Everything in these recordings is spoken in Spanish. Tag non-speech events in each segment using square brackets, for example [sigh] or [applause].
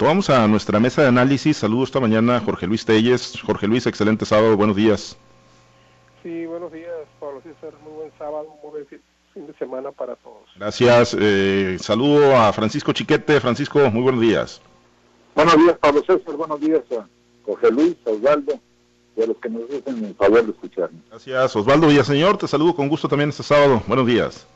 Vamos a nuestra mesa de análisis. Saludos esta mañana, Jorge Luis Telles. Jorge Luis, excelente sábado, buenos días. Sí, buenos días, Pablo César. Muy buen sábado, muy buen fin de semana para todos. Gracias. Eh, saludo a Francisco Chiquete. Francisco, muy buenos días. Buenos días, Pablo César. Buenos días a Jorge Luis, a Osvaldo y a los que nos hacen el favor de escucharnos. Gracias, Osvaldo Villaseñor. Te saludo con gusto también este sábado. Buenos días.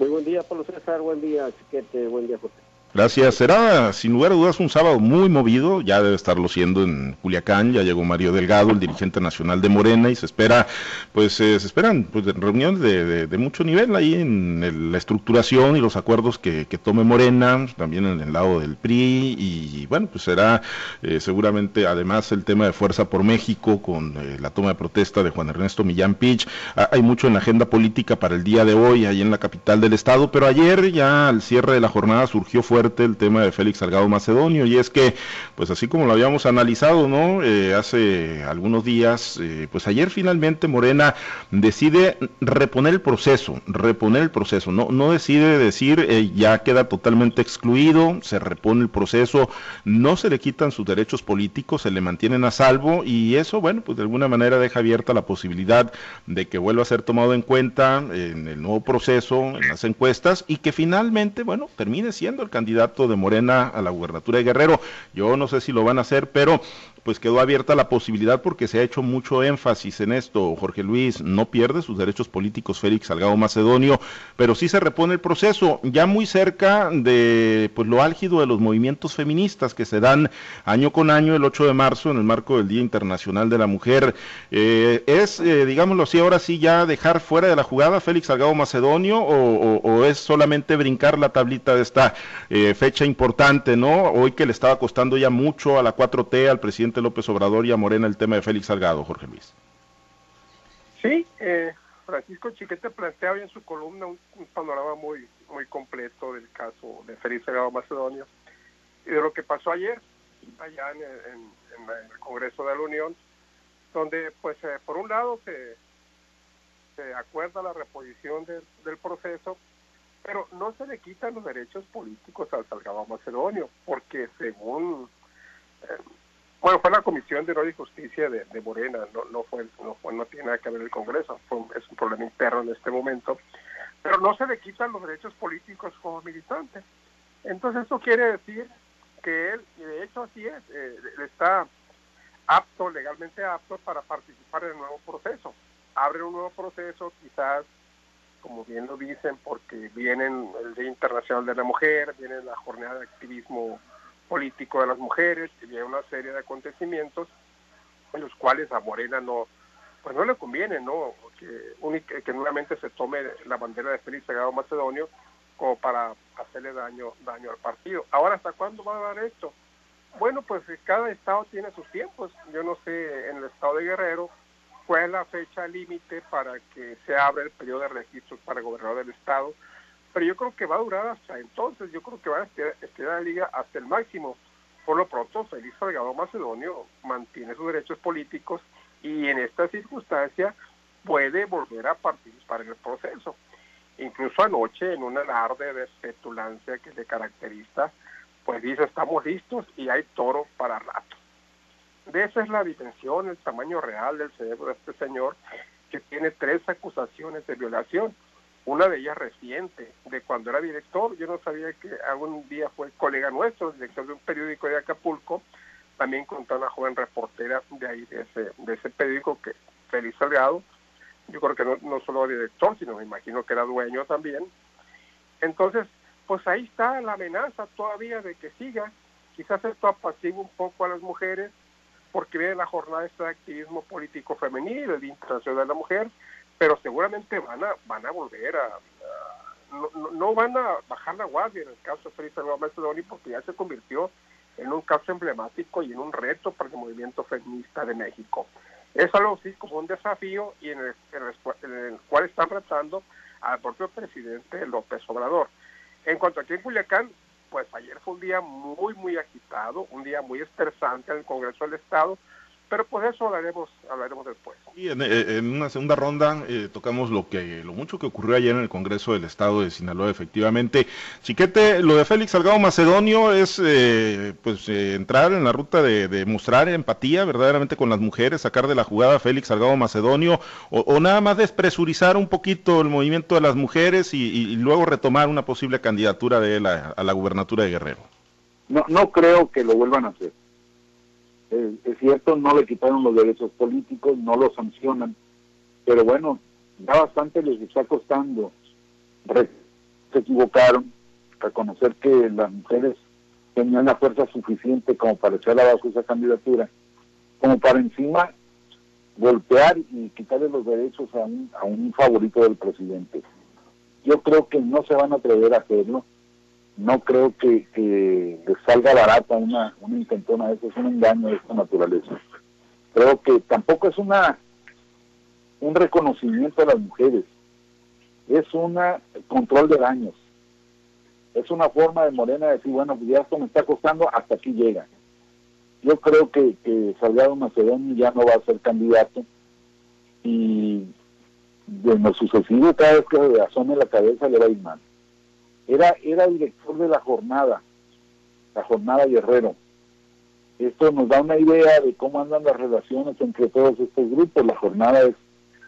Muy buen día, Pablo César. Buen día, Chiquete. Buen día, José. Gracias. Será, sin lugar a dudas, un sábado muy movido. Ya debe estarlo siendo en Culiacán. Ya llegó Mario Delgado, el dirigente nacional de Morena, y se espera, pues, eh, se esperan pues, reuniones de, mucho nivel ahí en la estructuración y los acuerdos que, tome Morena, también en el lado del PRI. Y bueno, pues será eh, seguramente, además, el tema de Fuerza por México con eh, la toma de protesta de Juan Ernesto Millán Pich. Ah, hay mucho en la agenda política para el día de hoy, ahí en la capital del estado, pero ayer ya al cierre de la jornada surgió fuerte el tema de Félix Salgado Macedonio y es que, pues así como lo habíamos analizado, ¿no? Eh, hace algunos días, eh, pues ayer finalmente Morena decide reponer el proceso, reponer el proceso, no, no decide decir eh, ya queda totalmente excluido, se repone el proceso, no se le quitan sus derechos políticos, se le mantienen a salvo y eso, bueno, pues de alguna manera deja abierta la posibilidad de que vuelva a ser tomado en cuenta en el nuevo proceso, en las encuestas y que finalmente, bueno, termine siendo el candidato de Morena a la gubernatura de Guerrero. Yo no sé si lo van a hacer, pero pues quedó abierta la posibilidad porque se ha hecho mucho énfasis en esto. Jorge Luis no pierde sus derechos políticos Félix Salgado Macedonio, pero sí se repone el proceso, ya muy cerca de pues lo álgido de los movimientos feministas que se dan año con año el 8 de marzo en el marco del Día Internacional de la Mujer. Eh, es, eh, digámoslo así, ahora sí ya dejar fuera de la jugada Félix Salgado Macedonio o, es solamente brincar la tablita de esta eh, fecha importante, ¿no? Hoy que le estaba costando ya mucho a la 4T, al presidente López Obrador y a Morena el tema de Félix Salgado, Jorge Luis. Sí, eh, Francisco Chiquete plantea hoy en su columna un, panorama muy, muy completo del caso de Félix Salgado Macedonio y de lo que pasó ayer allá en, el Congreso de la Unión, donde pues eh, por un lado se, se acuerda la reposición del proceso, pero no se le quitan los derechos políticos al Salgado Macedonio, porque según eh, bueno, fue la Comisión de Honor y Justicia de, Morena, no, no, fue, no, fue, no tiene nada que ver el Congreso, es un problema interno en este momento, pero no se le quitan los derechos políticos como militante. Entonces eso quiere decir que él, y de hecho así es, eh, está apto, legalmente apto para participar en el nuevo proceso. Abre un nuevo proceso, quizás, como bien lo dicen, porque vienen el Día Internacional de la Mujer, viene la jornada de activismo político de las mujeres, y había una serie de acontecimientos en los cuales a Morena no, pues no le conviene, ¿no? Que, que nuevamente se tome la bandera de Félix Sagado Macedonio como para hacerle daño, daño al partido. Ahora, ¿hasta cuándo va a dar esto? Bueno, pues cada estado tiene sus tiempos. Yo no sé, en el estado de Guerrero, cuál es la fecha límite para que se abra el periodo de registros para gobernador del estado pero yo creo que va a durar hasta entonces, yo creo que va a estirar, la liga hasta el máximo. Por lo pronto, Félix Salgado Macedonio mantiene sus derechos políticos y en esta circunstancia puede volver a participar en el proceso. Incluso anoche, en un alarde de petulancia que le caracteriza, pues dice, estamos listos y hay toro para rato. De esa es la dimensión, el tamaño real del cerebro de este señor, que tiene tres acusaciones de violación una de ellas reciente, de cuando era director, yo no sabía que algún día fue colega nuestro, director de un periódico de Acapulco, también contó una joven reportera de ahí, de ese, de ese periódico, que Feliz Salgado, yo creo que no, no solo director, sino me imagino que era dueño también. Entonces, pues ahí está la amenaza todavía de que siga, quizás esto apacigua un poco a las mujeres, porque viene la jornada de activismo político femenil, el Internacional de la Mujer, pero seguramente van a van a volver a, no, van a bajar la guardia en el caso de Félix Salvador Macedonio porque ya se convirtió en un caso emblemático y en un reto para el movimiento feminista de México. Es algo así como un desafío y en el, en el cual están tratando al propio presidente López Obrador. En cuanto aquí en Culiacán, pues ayer fue un día muy, muy agitado, un día muy estresante en el Congreso del Estado, pero pues eso hablaremos, hablaremos después. Y en, eh, una segunda ronda eh, tocamos lo que lo mucho que ocurrió ayer en el Congreso del Estado de Sinaloa, efectivamente. Chiquete, lo de Félix Salgado Macedonio es eh, pues entrar en la ruta de, mostrar empatía verdaderamente con las mujeres, sacar de la jugada a Félix Salgado Macedonio, o, nada más despresurizar un poquito el movimiento de las mujeres y, luego retomar una posible candidatura de él a, a la gubernatura de Guerrero. No, no creo que lo vuelvan a hacer es cierto, no le quitaron los derechos políticos, no lo sancionan, pero bueno, ya bastante les está costando. se equivocaron, reconocer que las mujeres tenían la fuerza suficiente como para echar abajo esa candidatura, como para encima golpear y quitarle los derechos a un, a un favorito del presidente. Yo creo que no se van a atrever a hacerlo no creo que, que salga barata una, una intentona de eso, es un engaño de esta naturaleza. Creo que tampoco es una un reconocimiento a las mujeres, es un control de daños. Es una forma de Morena de decir, bueno, pues ya esto me está costando, hasta aquí llega. Yo creo que, que Salgado Macedonio ya no va a ser candidato y de lo sucesivo cada vez que asome la cabeza le va a ir mal era, era director de la jornada, la jornada Guerrero. Esto nos da una idea de cómo andan las relaciones entre todos estos grupos. La jornada es,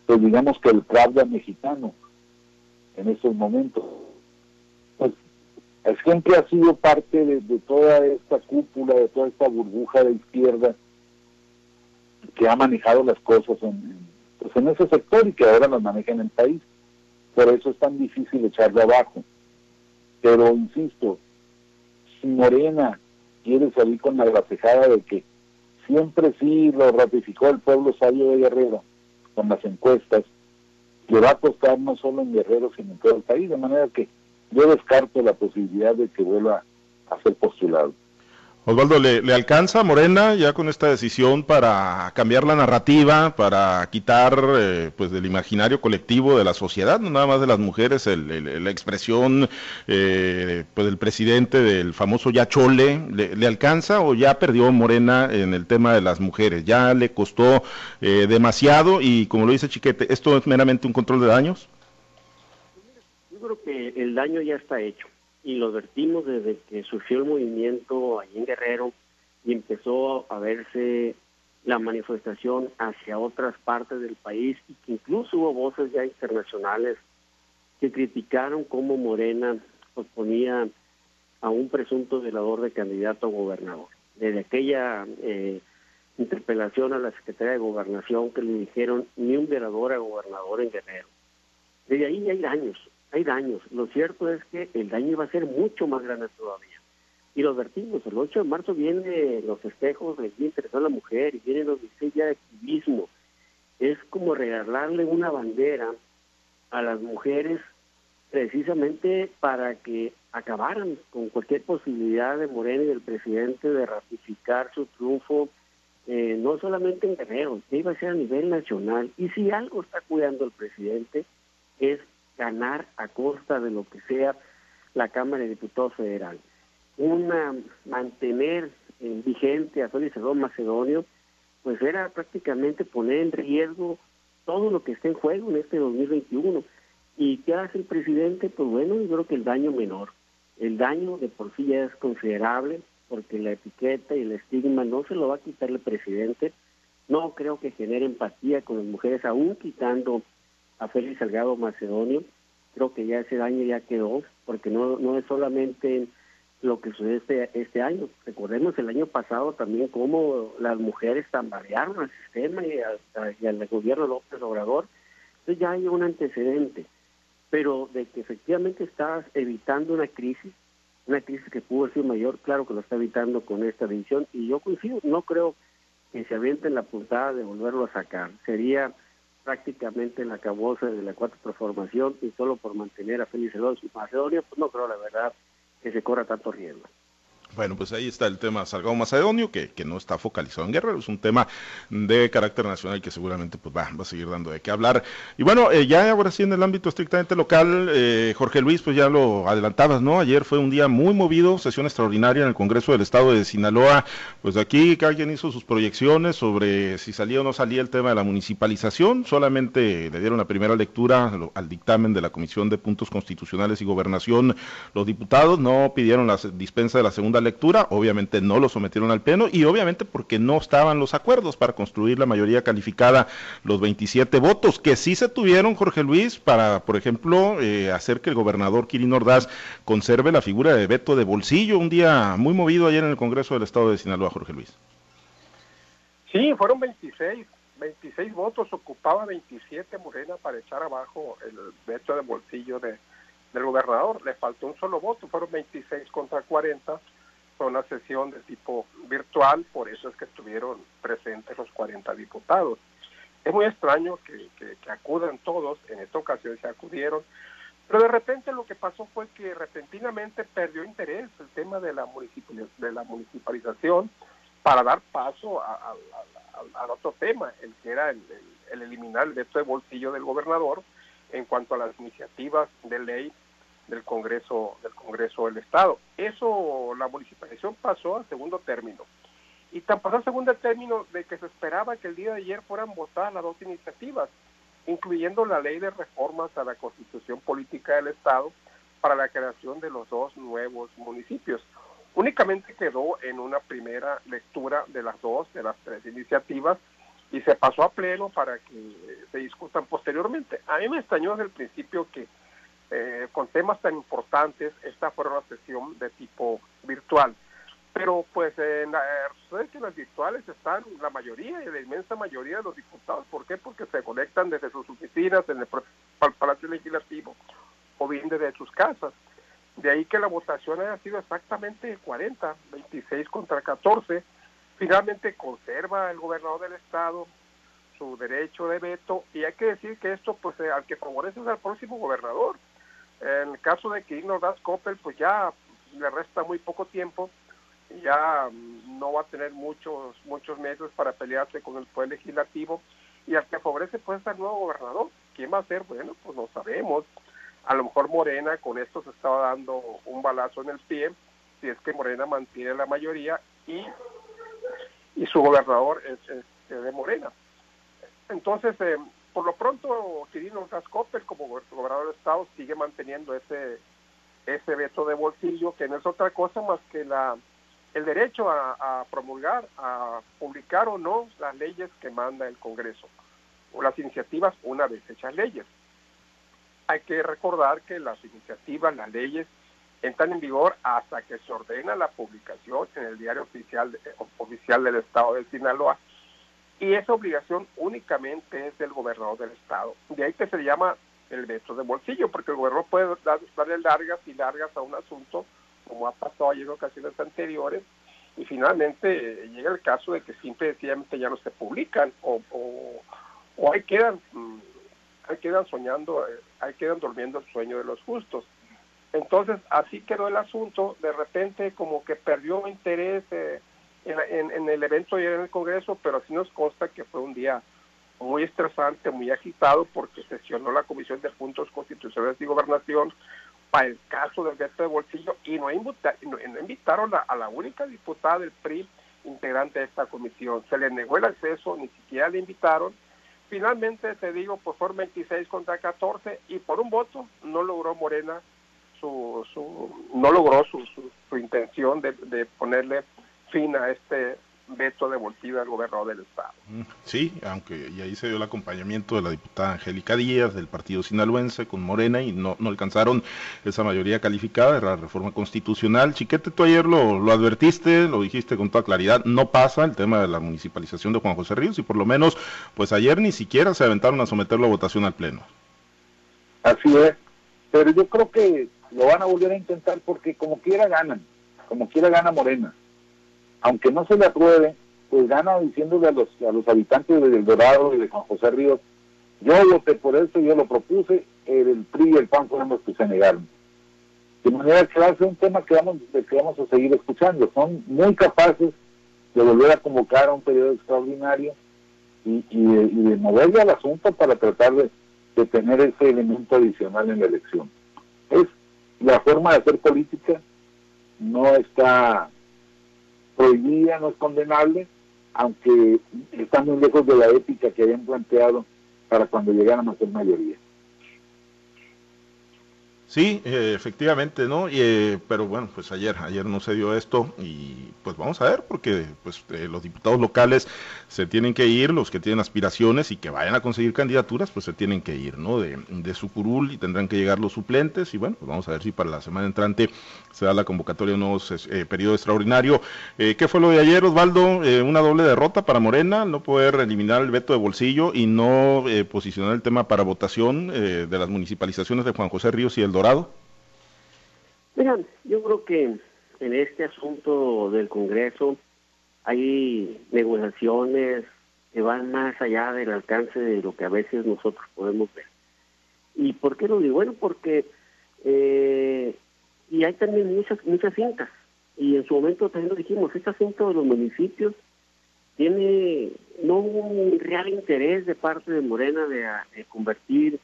pues digamos que el Pravda mexicano en estos momentos. Pues siempre ha sido parte de, toda esta cúpula, de toda esta burbuja de izquierda que ha manejado las cosas en, pues en ese sector y que ahora las maneja en el país. Por eso es tan difícil echarlo abajo. Pero insisto, si Morena quiere salir con la gracejada de que siempre sí lo ratificó el pueblo sabio de Guerrero con las encuestas, le va a costar no solo en Guerrero, sino en todo el país, de manera que yo descarto la posibilidad de que vuelva a ser postulado. Osvaldo, ¿le, alcanza Morena ya con esta decisión para cambiar la narrativa, para quitar eh, pues del imaginario colectivo de la sociedad, no nada más de las mujeres, la expresión eh, pues del presidente del famoso ya chole, ¿le, alcanza o ya perdió Morena en el tema de las mujeres? ¿Ya le costó eh, demasiado y como lo dice Chiquete, esto es meramente un control de daños? Yo creo que el daño ya está hecho y lo advertimos desde que surgió el movimiento allí en Guerrero y empezó a verse la manifestación hacia otras partes del país y que incluso hubo voces ya internacionales que criticaron cómo Morena ponía a un presunto violador de candidato a gobernador. Desde aquella eh, interpelación a la Secretaría de Gobernación que le dijeron ni un violador a gobernador en Guerrero. Desde ahí ya hay daños, hay daños. Lo cierto es que el daño va a ser mucho más grande todavía. Y lo advertimos, el 8 de marzo vienen los festejos del Día de la Mujer y vienen los 16 días de activismo. Es como regalarle una bandera a las mujeres precisamente para que acabaran con cualquier posibilidad de Morena y del presidente de ratificar su triunfo, eh, no solamente en Guerrero, que iba a ser a nivel nacional. Y si algo está cuidando el presidente es ganar a costa de lo que sea la Cámara de Diputados Federal. Una, mantener vigente a Félix Salvador Macedonio, pues era prácticamente poner en riesgo todo lo que está en juego en este 2021. ¿Y qué hace el presidente? Pues bueno, yo creo que el daño menor. El daño de por sí ya es considerable, porque la etiqueta y el estigma no se lo va a quitar el presidente. No creo que genere empatía con las mujeres, aún quitando a Félix Salgado Macedonio. Creo que ya ese daño ya quedó, porque no, no es solamente lo que sucede este, este año. Recordemos el año pasado también cómo las mujeres tambalearon al sistema y, al gobierno López Obrador. Entonces ya hay un antecedente. Pero de que efectivamente estás evitando una crisis, una crisis que pudo ser mayor, claro que lo está evitando con esta división. Y yo coincido, no creo que se avienten la puntada de volverlo a sacar. Sería prácticamente la cabosa de la cuarta transformación y solo por mantener a Félix Salvador Macedonia, pues no creo la verdad que se corra tanto riesgo. Bueno, pues ahí está el tema Salgado Macedonio, que, que, no está focalizado en Guerrero, es un tema de carácter nacional que seguramente pues, va, va a seguir dando de qué hablar. Y bueno, eh, ya ahora sí en el ámbito estrictamente local, eh, Jorge Luis, pues ya lo adelantabas, ¿no? Ayer fue un día muy movido, sesión extraordinaria en el Congreso del Estado de Sinaloa. Pues aquí cada quien hizo sus proyecciones sobre si salía o no salía el tema de la municipalización. Solamente le dieron la primera lectura al dictamen de la Comisión de Puntos Constitucionales y Gobernación los diputados, no pidieron la dispensa de la segunda lectura, obviamente no lo sometieron al pleno y obviamente porque no estaban los acuerdos para construir la mayoría calificada, los 27 votos, que sí se tuvieron, Jorge Luis, para, por ejemplo, eh, hacer que el gobernador Kirin Ordaz conserve la figura de veto de bolsillo, un día muy movido ayer en el Congreso del Estado de Sinaloa, Jorge Luis. Sí, fueron 26, 26 votos, ocupaba 27 Morena para echar abajo el veto de bolsillo de, del gobernador. Le faltó un solo voto, fueron 26 contra 40 fue una sesión de tipo virtual, por eso es que estuvieron presentes los 40 diputados. Es muy extraño que, que, acudan todos, en esta ocasión se acudieron, pero de repente lo que pasó fue que repentinamente perdió interés el tema de la, de la municipalización para dar paso al otro tema, el que era el, el eliminar el veto de bolsillo del gobernador en cuanto a las iniciativas de ley del Congreso del Congreso del Estado. Eso la municipalización pasó a segundo término. Y tan pasó a segundo término de que se esperaba que el día de ayer fueran votadas las dos iniciativas, incluyendo la ley de reformas a la Constitución Política del Estado para la creación de los dos nuevos municipios. Únicamente quedó en una primera lectura de las dos, de las tres iniciativas, y se pasó a pleno para que se discutan posteriormente. A mí me extrañó desde el principio que eh, con temas tan importantes, esta fue una sesión de tipo virtual. Pero pues en eh, que las virtuales están la mayoría y la inmensa mayoría de los diputados. ¿Por qué? Porque se conectan desde sus oficinas, en el Palacio Legislativo o bien desde sus casas. De ahí que la votación haya sido exactamente 40, 26 contra 14. Finalmente conserva el gobernador del estado su derecho de veto y hay que decir que esto pues eh, al que favorece es al próximo gobernador en el caso de que Das Coppel, pues ya le resta muy poco tiempo, ya no va a tener muchos muchos meses para pelearse con el poder legislativo y al que favorece pues es el nuevo gobernador. ¿Quién va a ser? Bueno, pues no sabemos. A lo mejor Morena con esto se estaba dando un balazo en el pie, si es que Morena mantiene la mayoría y, y su gobernador es, de Morena. Entonces, eh, por lo pronto, Quirino Cascoper, como Estado, sigue manteniendo ese, ese veto de bolsillo, que no es otra cosa más que la el derecho a, promulgar, a publicar o no las leyes que manda el Congreso, o las iniciativas una vez hechas leyes. Hay que recordar que las iniciativas, las leyes, entran en vigor hasta que se ordena la publicación en el diario oficial, oficial del Estado de Sinaloa y esa obligación únicamente es del gobernador del estado. De ahí que se llama el veto de bolsillo, porque el gobernador puede darle largas y largas a un asunto, como ha pasado ayer en ocasiones anteriores, y finalmente eh, llega el caso de que simplemente ya no se publican o, o, ahí quedan mm, ahí quedan soñando, eh, ahí quedan durmiendo el sueño de los justos. Entonces así quedó el asunto, de repente como que perdió interés eh, en, el evento ayer en el Congreso, pero sí nos consta que fue un día muy estresante, muy agitado, porque sesionó la Comisión de Puntos Constitucionales y Gobernación para el caso del veto de bolsillo y no, invitaron a, la única diputada del PRI integrante de esta comisión. Se le negó el acceso, ni siquiera le invitaron. Finalmente, te digo, pues fueron 26 contra 14 y por un voto no logró Morena su, su no logró su, su, intención de, de ponerle fin a este veto de Bolsillo del gobernador del estado. Mm, sí, aunque y ahí se dio el acompañamiento de la diputada Angélica Díaz del partido sinaloense con Morena y no, no alcanzaron esa mayoría calificada de la reforma constitucional. Chiquete, tú ayer lo, lo advertiste, lo dijiste con toda claridad, no pasa el tema de la municipalización de Juan José Ríos y por lo menos, pues ayer ni siquiera se aventaron a someterlo a votación al Pleno. Así es, pero yo creo que lo van a volver a intentar porque como quiera ganan, como quiera gana Morena aunque no se le apruebe, pues gana diciéndole a los, a los habitantes de El Dorado y de Juan José Ríos, yo voté por eso, yo lo propuse, el, PRI y el PAN fueron los que se negaron. De manera que va a ser un tema que vamos, que vamos a seguir escuchando. Son muy capaces de volver a convocar a un periodo extraordinario y, de, moverle al asunto para tratar de, tener ese elemento adicional en la elección. Es la forma de hacer política, no está prohibida, no es condenable, aunque está muy lejos de la ética que habían planteado para cuando llegaran a ser mayoría. Sí, eh, efectivamente, ¿no? Y, eh, pero bueno, pues ayer, ayer no se dio esto y pues vamos a ver, porque pues eh, los diputados locales se tienen que ir, los que tienen aspiraciones y que vayan a conseguir candidaturas, pues se tienen que ir, ¿no? De, de su curul y tendrán que llegar los suplentes y bueno, pues vamos a ver si para la semana entrante se da la convocatoria de un nuevo periodo extraordinario. ¿Qué fue lo de ayer, Osvaldo? una doble derrota para Morena, no poder eliminar el veto de bolsillo y no posicionar el tema para votación de las municipalizaciones de Juan José Ríos y El Dorado Miren, yo creo que en este asunto del Congreso hay negociaciones que van más allá del alcance de lo que a veces nosotros podemos ver. ¿Y por qué lo digo? Bueno, porque eh, y hay también muchas muchas cintas y en su momento también lo dijimos, este asunto de los municipios tiene no un real interés de parte de Morena de convertir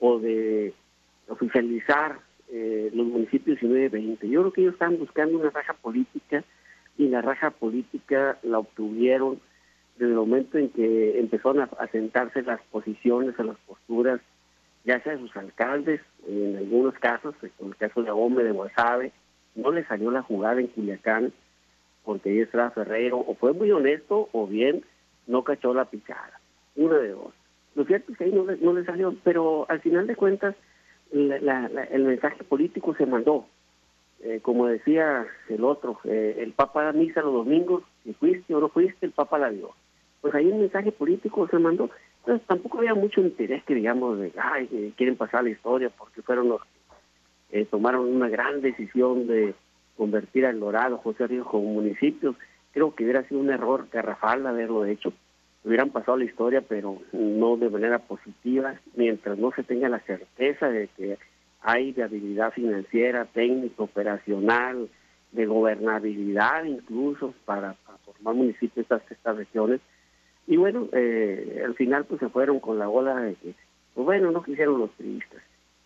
o de oficializar eh, los municipios 19 20. Yo creo que ellos están buscando una raja política y la raja política la obtuvieron desde el momento en que empezaron a, sentarse las posiciones, a las posturas, ya sea de sus alcaldes, en algunos casos, en el caso de Gómez de Guasave, no le salió la jugada en Culiacán porque ahí estaba Ferrero, o fue muy honesto, o bien no cachó la pichada. Una de dos. Lo cierto es que ahí no no le salió, pero al final de cuentas, el mensaje político se mandó. Eh, como decía el otro, eh, el Papa da misa los domingos, si fuiste o no fuiste, el Papa la dio. Pues ahí el mensaje político se mandó. Entonces tampoco había mucho interés que digamos de, ay, quieren pasar la historia porque fueron los que eh, tomaron una gran decisión de convertir al Dorado, José Ríos como municipios. Creo que hubiera sido un error garrafal haberlo hecho hubieran pasado la historia, pero no de manera positiva, mientras no se tenga la certeza de que hay viabilidad financiera, técnica, operacional, de gobernabilidad incluso para, formar municipios estas, estas regiones. Y bueno, eh, al final pues se fueron con la ola de que, pues bueno, no quisieron los turistas.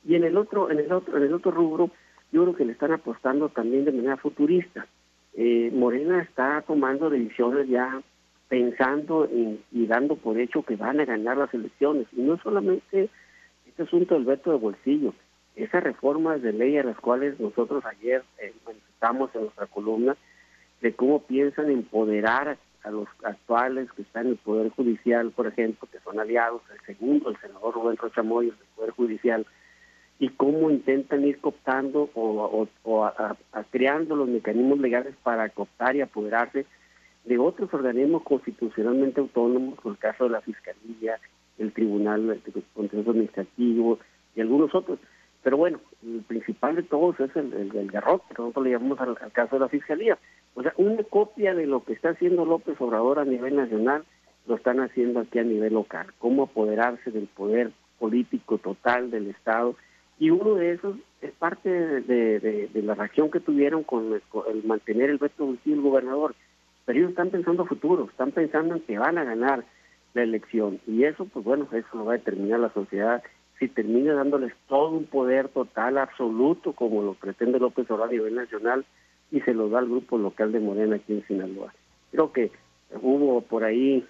Y en el otro, en el otro, en el otro rubro, yo creo que le están apostando también de manera futurista. Eh, Morena está tomando decisiones ya pensando y dando por hecho que van a ganar las elecciones. Y no solamente este asunto del veto de bolsillo, esas reformas de ley a las cuales nosotros ayer eh, manifestamos en nuestra columna, de cómo piensan empoderar a los actuales que están en el Poder Judicial, por ejemplo, que son aliados, el segundo, el senador Rubén Rochamoy, del Poder Judicial, y cómo intentan ir cooptando o, creando los mecanismos legales para cooptar y apoderarse de otros organismos constitucionalmente autónomos, como el caso de la Fiscalía, el Tribunal de Consejo Administrativo y algunos otros. Pero bueno, el principal de todos es el, el, garrote, que nosotros le llamamos al, caso de la Fiscalía. O sea, una copia de lo que está haciendo López Obrador a nivel nacional, lo están haciendo aquí a nivel local. Cómo apoderarse del poder político total del Estado. Y uno de esos es parte de, la reacción que tuvieron con el, mantener el veto del gobernador pero ellos están pensando futuro, están pensando en que van a ganar la elección. Y eso, pues bueno, eso lo va a determinar la sociedad si termina dándoles todo un poder total, absoluto, como lo pretende López Obrador a nivel nacional, y se lo da al grupo local de Morena aquí en Sinaloa. Creo que hubo por ahí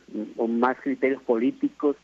más criterios políticos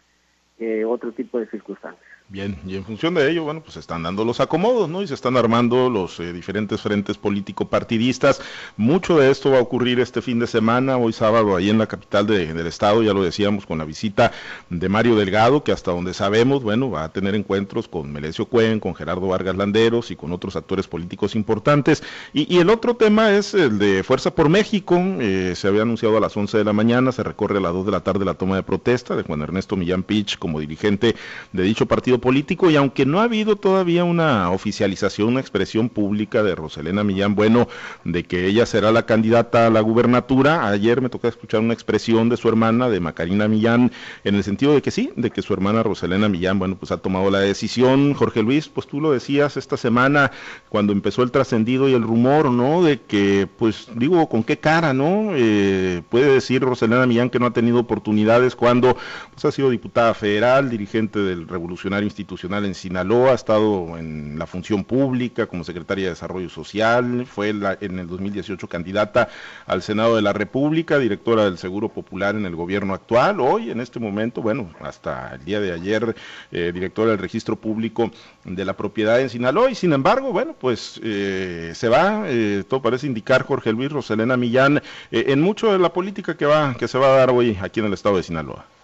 que otro tipo de circunstancias. Bien, y en función de ello, bueno, pues se están dando los acomodos, ¿no? Y se están armando los eh, diferentes frentes político-partidistas. Mucho de esto va a ocurrir este fin de semana, hoy sábado, ahí en la capital del estado, ya lo decíamos, con la visita de Mario Delgado, que hasta donde sabemos, bueno, va a tener encuentros con Melesio Cuen, con Gerardo Vargas Landeros y con otros actores políticos importantes. Y, el otro tema es el de Fuerza por México, eh, se había anunciado a las 11 de la mañana, se recorre a las 2 de la tarde la toma de protesta de Juan Ernesto Millán Pich como dirigente de dicho partido político y aunque no ha habido todavía una oficialización, una expresión pública de Roselena Millán Bueno de que ella será la candidata a la gubernatura, ayer me tocó escuchar una expresión de su hermana, de Macarina Millán, en el sentido de que sí, de que su hermana Roselena Millán, bueno, pues ha tomado la decisión. Jorge Luis, pues tú lo decías esta semana cuando empezó el trascendido y el rumor, ¿no? De que, pues digo, ¿con qué cara, no? Eh, puede decir Roselena Millán que no ha tenido oportunidades cuando pues, ha sido diputada federal, dirigente del Revolucionario Institucional en Sinaloa, ha estado en la función pública como secretaria de Desarrollo Social, fue en el 2018 candidata al Senado de la República, directora del Seguro Popular en el gobierno actual, hoy en este momento, bueno, hasta el día de ayer, eh, directora del Registro Público de la Propiedad en Sinaloa, y sin embargo, bueno, pues eh, se va, eh, todo parece indicar Jorge Luis Roselena Millán, en mucho de la política que va, que se va a dar hoy aquí en el estado de Sinaloa.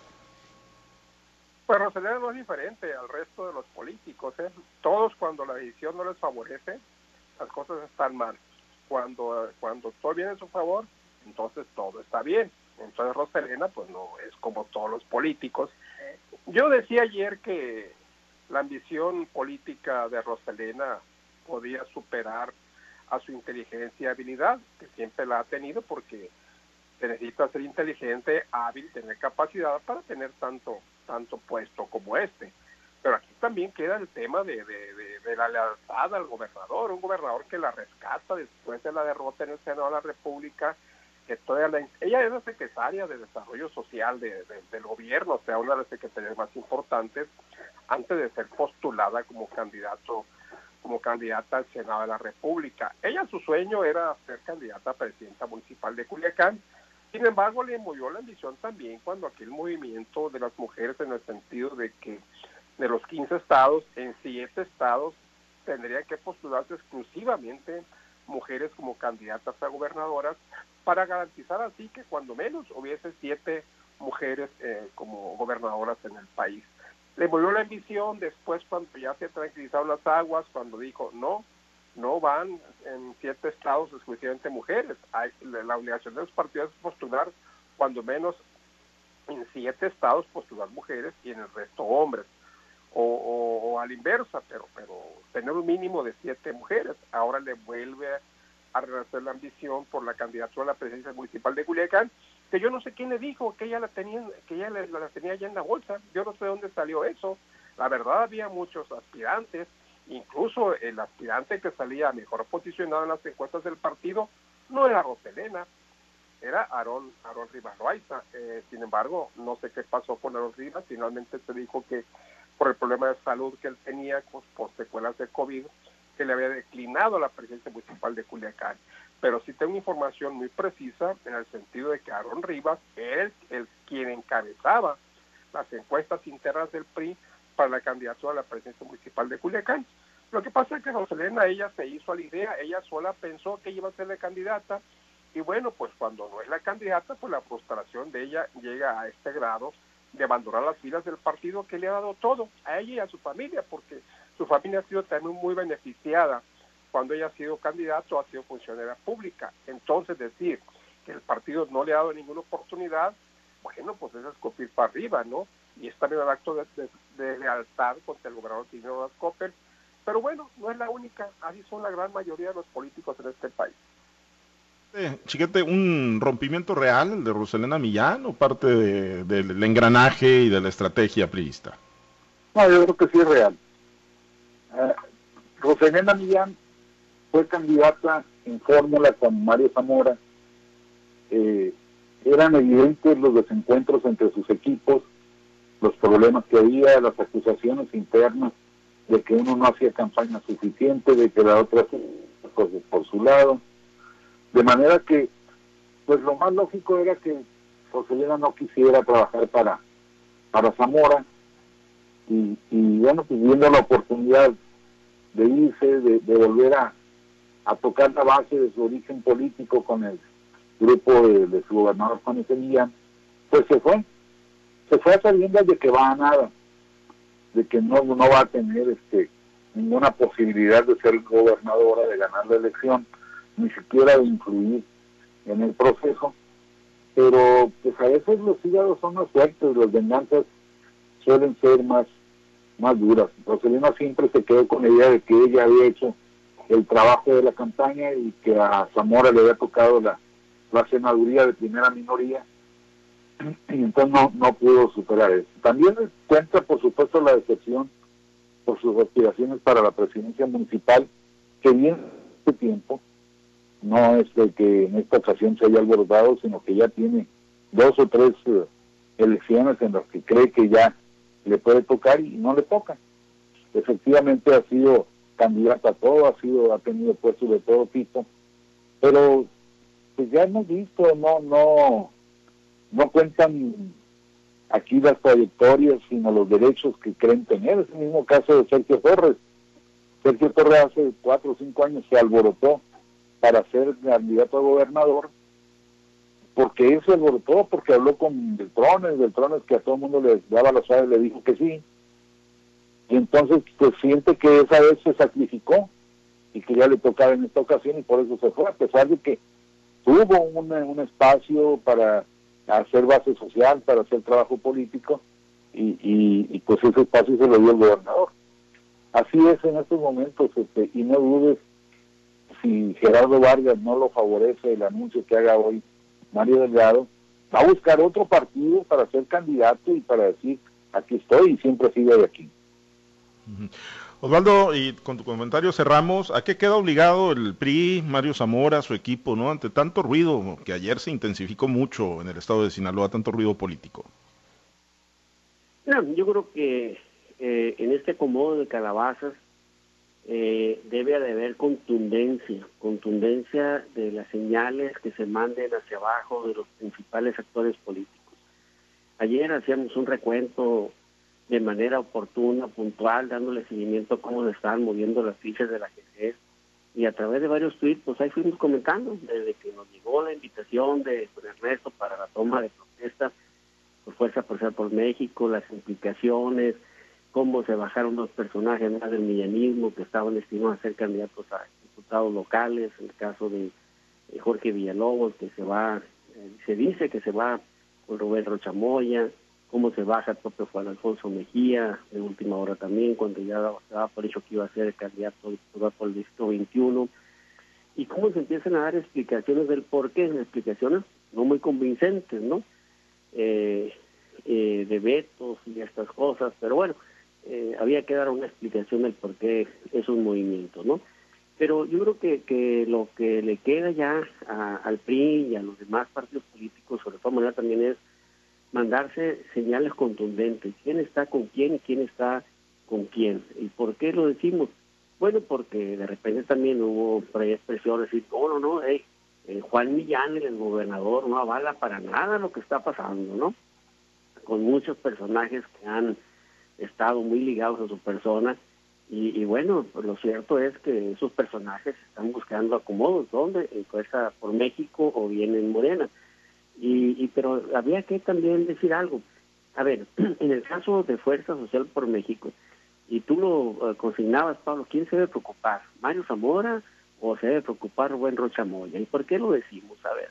Pues Roselena no es diferente al resto de los políticos. ¿eh? Todos cuando la decisión no les favorece, las cosas están mal. Cuando, cuando todo viene a su favor, entonces todo está bien. Entonces Roselena pues no es como todos los políticos. Yo decía ayer que la ambición política de Roselena podía superar a su inteligencia y habilidad, que siempre la ha tenido porque se necesita ser inteligente, hábil, tener capacidad para tener tanto, tanto puesto como este. Pero aquí también queda el tema de, de, la lealtad al gobernador, un gobernador que la rescata después de la derrota en el Senado de la República, que toda la, ella es la secretaria de Desarrollo Social del gobierno, o sea, una de las secretarías más importantes, antes de ser postulada como candidato como candidata al Senado de la República. Ella su sueño era ser candidata a presidenta municipal de Culiacán, sin embargo, le movió la ambición también cuando aquel movimiento de las mujeres en el sentido de que de los 15 estados, en 7 estados tendrían que postularse exclusivamente mujeres como candidatas a gobernadoras para garantizar así que cuando menos hubiese siete mujeres eh, como gobernadoras en el país. Le movió la ambición después cuando ya se tranquilizaron las aguas, cuando dijo, no, no van en siete estados exclusivamente mujeres. Hay, la obligación de los partidos es postular cuando menos en siete estados postular mujeres y en el resto hombres. O, a la inversa, pero, pero tener un mínimo de siete mujeres. Ahora le vuelve a rehacer la ambición por la candidatura a la presidencia municipal de Culiacán, que yo no sé quién le dijo que ella la tenía, que ella la, tenía ya en la bolsa. Yo no sé de dónde salió eso. La verdad había muchos aspirantes Incluso el aspirante que salía mejor posicionado en las encuestas del partido no era Roselena, era Aarón, Aarón Rivas Loaiza. Eh, sin embargo, no sé qué pasó con Aarón Rivas. Finalmente se dijo que por el problema de salud que él tenía pues, por secuelas de COVID, que le había declinado la presidencia municipal de Culiacán. Pero sí tengo información muy precisa en el sentido de que Aarón Rivas era el quien encabezaba las encuestas internas del PRI para la candidatura a la presidencia municipal de Culiacán. Lo que pasa es que Roselena, ella se hizo a la idea, ella sola pensó que iba a ser la candidata, y bueno, pues cuando no es la candidata, pues la frustración de ella llega a este grado de abandonar las filas del partido que le ha dado todo a ella y a su familia, porque su familia ha sido también muy beneficiada cuando ella ha sido candidato, ha sido funcionaria pública. Entonces decir que el partido no le ha dado ninguna oportunidad, bueno, pues es escupir para arriba, ¿no? y es también un acto de, lealtad contra el gobernador Tino Copper. Pero bueno, no es la única, así son la gran mayoría de los políticos en este país. Eh, chiquete, ¿un rompimiento real el de Roselena Millán o parte del engranaje y de la estrategia priista? No, yo creo que sí es real. Eh, Roselena Millán fue candidata en fórmula con Mario Zamora. Eh, eran evidentes los desencuentros entre sus equipos los problemas que había, las acusaciones internas de que uno no hacía campaña suficiente, de que la otra cosas por su lado. De manera que, pues lo más lógico era que Joselena no quisiera trabajar para, para Zamora. Y, bueno, pues viendo la oportunidad de irse, de, volver a, tocar la base de su origen político con el grupo de, su gobernador Juan Millán, pues se fue. Se fue sabiendo de que va a nada, de que no, no va a tener este ninguna posibilidad de ser gobernadora, de ganar la elección, ni siquiera de influir en el proceso. Pero pues a veces los hígados son más fuertes, las venganzas suelen ser más, más duras. Roselena siempre se quedó con la idea de que ella había hecho el trabajo de la campaña y que a Zamora le había tocado la, la senaduría de primera minoría y entonces no, no pudo superar eso. También cuenta, por supuesto, la decepción por sus aspiraciones para la presidencia municipal, que viene este tiempo, no es de que en esta ocasión se haya alborotado, sino que ya tiene dos o tres eh, elecciones en las que cree que ya le puede tocar y no le toca. Efectivamente ha sido candidata a todo, ha sido, ha tenido puestos de todo tipo, pero pues ya hemos visto, no, no, no cuentan aquí las trayectorias, sino los derechos que creen tener. Es el mismo caso de Sergio Torres. Sergio Torres hace cuatro o cinco años se alborotó para ser candidato a gobernador, porque eso alborotó, porque habló con Beltrones, Beltrones que a todo el mundo le daba la suave le dijo que sí. Y entonces pues siente que esa vez se sacrificó y que ya le tocaba en esta ocasión y por eso se fue, a pesar de que tuvo un espacio para hacer base social, para hacer trabajo político, y, y, pues ese espacio se lo dio el gobernador. Así es en estos momentos, este, y no dudes, si Gerardo Vargas no lo favorece el anuncio que haga hoy Mario Delgado, va a buscar otro partido para ser candidato y para decir, aquí estoy y siempre sigo de aquí. Osvaldo, y con tu comentario cerramos. ¿A qué queda obligado el PRI, Mario Zamora, su equipo, no? Ante tanto ruido que ayer se intensificó mucho en el estado de Sinaloa, tanto ruido político. No, yo creo que eh, en este acomodo de calabazas eh, debe de haber contundencia, contundencia de las señales que se manden hacia abajo de los principales actores políticos. Ayer hacíamos un recuento de manera oportuna, puntual, dándole seguimiento a cómo se estaban moviendo las fichas de la GCS. Y a través de varios tweets, pues ahí fuimos comentando, desde que nos llegó la invitación de Ernesto para la toma de protesta por Fuerza Ser por México, las implicaciones, cómo se bajaron los personajes más del millanismo que estaban destinados a ser candidatos a diputados locales, en el caso de Jorge Villalobos, que se va, eh, se dice que se va con Rubén Rochamoya, cómo se baja el propio Juan Alfonso Mejía, de última hora también, cuando ya daba por hecho que iba a ser el candidato por el distrito 21, y cómo se empiezan a dar explicaciones del por qué, explicaciones no muy convincentes, ¿no? Eh, eh, de vetos y estas cosas, pero bueno, eh, había que dar una explicación del por qué es un movimiento, ¿no? Pero yo creo que, lo que le queda ya al PRI y a los demás partidos políticos, sobre todo manera también es mandarse señales contundentes, quién está con quién y quién está con quién. ¿Y por qué lo decimos? Bueno, porque de repente también hubo por decir, no, no, no, eh, Juan Millán, el gobernador, no avala para nada lo que está pasando, ¿no? Con muchos personajes que han estado muy ligados a su persona. Y, y bueno, lo cierto es que esos personajes están buscando acomodos, ¿dónde? En Fuerza por México o bien en Morena. Y, pero había que también decir algo. A ver, [clears throat] en el caso de Fuerza Social por México, y tú lo eh, consignabas, Pablo, ¿quién se debe preocupar? ¿Mario Zamora o se debe preocupar Rubén Rochamoya? ¿Y por qué lo decimos? A ver,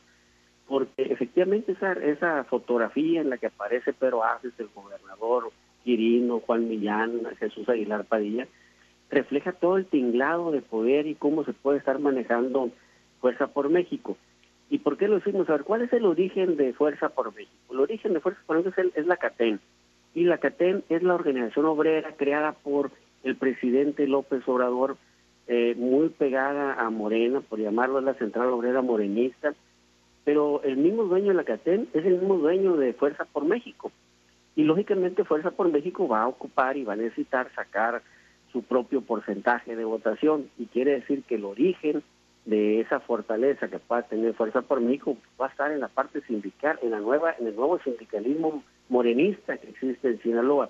porque efectivamente esa, esa fotografía en la que aparece Pedro Aces, el gobernador, Quirino, Juan Millán, Jesús Aguilar Padilla, refleja todo el tinglado de poder y cómo se puede estar manejando Fuerza por México. ¿Y por qué lo decimos? A ver, ¿cuál es el origen de Fuerza por México? El origen de Fuerza por México es, la CATEN. Y la CATEN es la organización obrera creada por el presidente López Obrador, eh, muy pegada a Morena, por llamarlo la Central Obrera Morenista. Pero el mismo dueño de la CATEN es el mismo dueño de Fuerza por México. Y lógicamente Fuerza por México va a ocupar y va a necesitar sacar su propio porcentaje de votación. Y quiere decir que el origen de esa fortaleza que pueda tener Fuerza por México va a estar en la parte sindical, en la nueva, en el nuevo sindicalismo morenista que existe en Sinaloa.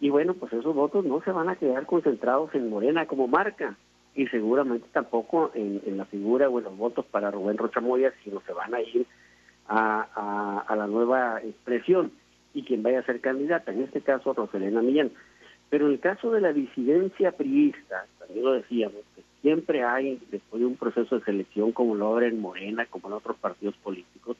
Y bueno, pues esos votos no se van a quedar concentrados en Morena como marca y seguramente tampoco en, la figura o en los votos para Rubén Rochamoya, sino se van a ir a, a, la nueva expresión y quien vaya a ser candidata, en este caso Roselena Millán. Pero en el caso de la disidencia priista, también lo decíamos, siempre hay, después de un proceso de selección como lo habrá en Morena, como en otros partidos políticos,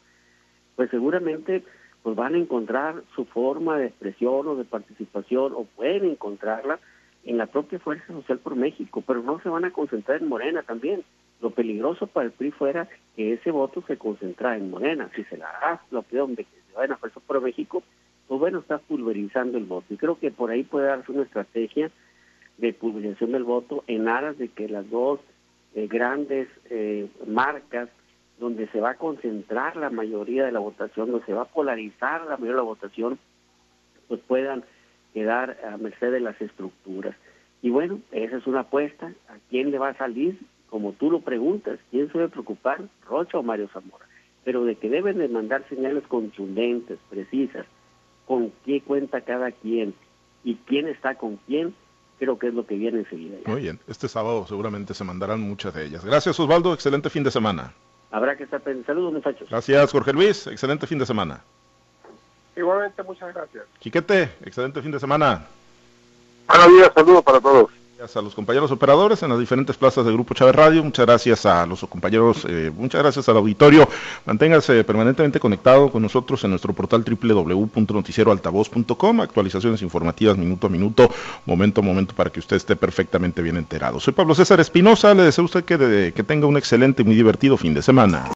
pues seguramente pues van a encontrar su forma de expresión o de participación o pueden encontrarla en la propia Fuerza Social por México, pero no se van a concentrar en Morena también. Lo peligroso para el PRI fuera que ese voto se concentra en Morena. Si se la da la opción de que se vayan a Fuerza por México, pues bueno, está pulverizando el voto. Y creo que por ahí puede darse una estrategia de pulverización del voto en aras de que las dos eh, grandes eh, marcas donde se va a concentrar la mayoría de la votación, donde se va a polarizar la mayoría de la votación, pues puedan quedar a merced de las estructuras. Y bueno, esa es una apuesta. ¿A quién le va a salir? Como tú lo preguntas, ¿quién se debe preocupar? ¿Rocha o Mario Zamora? Pero de que deben de mandar señales contundentes, precisas, con qué cuenta cada quien y quién está con quién, creo que es lo que viene enseguida. Muy bien, este sábado seguramente se mandarán muchas de ellas. Gracias Osvaldo, excelente fin de semana. Habrá que estar pendiente. Saludos muchachos. Gracias Jorge Luis, excelente fin de semana. Igualmente, muchas gracias. Chiquete, excelente fin de semana. Buenos días, saludos para todos. Gracias a los compañeros operadores en las diferentes plazas del Grupo Chávez Radio. Muchas gracias a los compañeros, eh, muchas gracias al auditorio. Manténgase permanentemente conectado con nosotros en nuestro portal www.noticieroaltavoz.com. Actualizaciones informativas minuto a minuto, momento a momento para que usted esté perfectamente bien enterado. Soy Pablo César Espinosa. Le deseo a usted que, que tenga un excelente y muy divertido fin de semana.